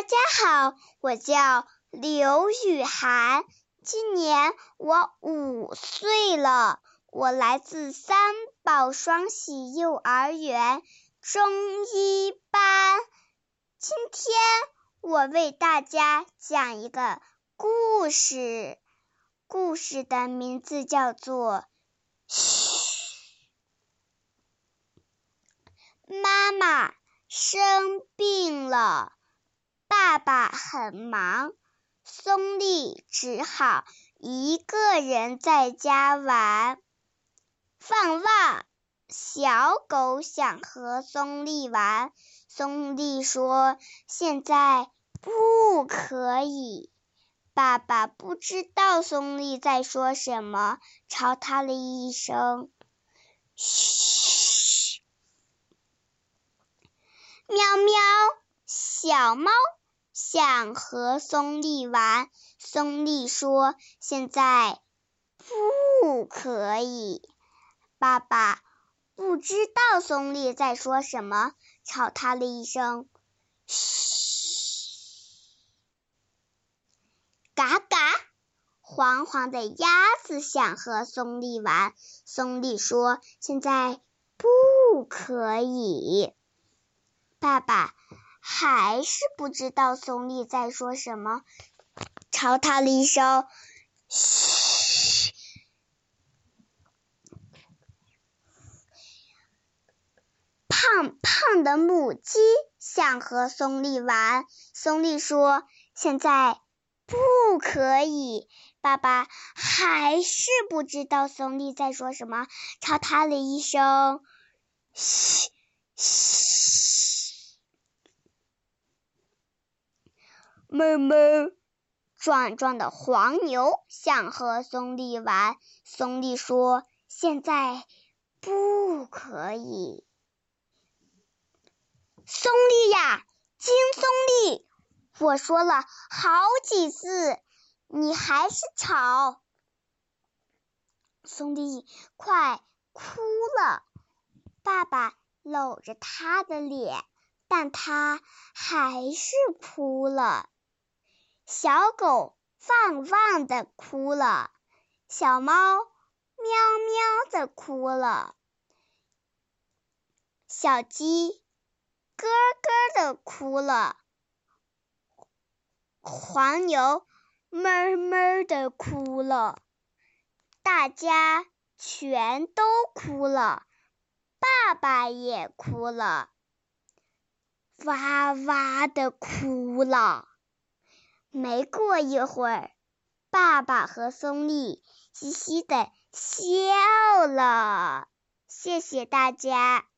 大家好，我叫刘雨涵，今年我五岁了，我来自三宝双喜幼儿园中一班。今天我为大家讲一个故事，故事的名字叫做《嘘》。妈妈生病了。爸爸很忙，松利只好一个人在家玩。放袜，小狗想和松利玩，松利说：“现在不可以。”爸爸不知道松利在说什么，朝他了一声：“嘘。”喵喵，小猫。想和松利玩，松利说：“现在不可以。”爸爸不知道松利在说什么，吵他了一声：“嘘。”嘎嘎，黄黄的鸭子想和松利玩，松利说：“现在不可以。”爸爸。还是不知道松利在说什么，朝他了一声：“嘘。”胖胖的母鸡想和松利玩，松利说：“现在不可以。”爸爸还是不知道松利在说什么，朝他了一声：“嘘，嘘。”哞哞，壮壮的黄牛想和松利玩，松利说：“现在不可以。”松利呀，金松利，我说了好几次，你还是吵。松利快哭了，爸爸搂着他的脸，但他还是哭了。小狗汪汪的哭了，小猫喵喵的哭了，小鸡咯咯的哭了，黄牛哞哞的哭了，大家全都哭了，爸爸也哭了，哇哇的哭了。没过一会儿，爸爸和松利嘻嘻的笑了。谢谢大家。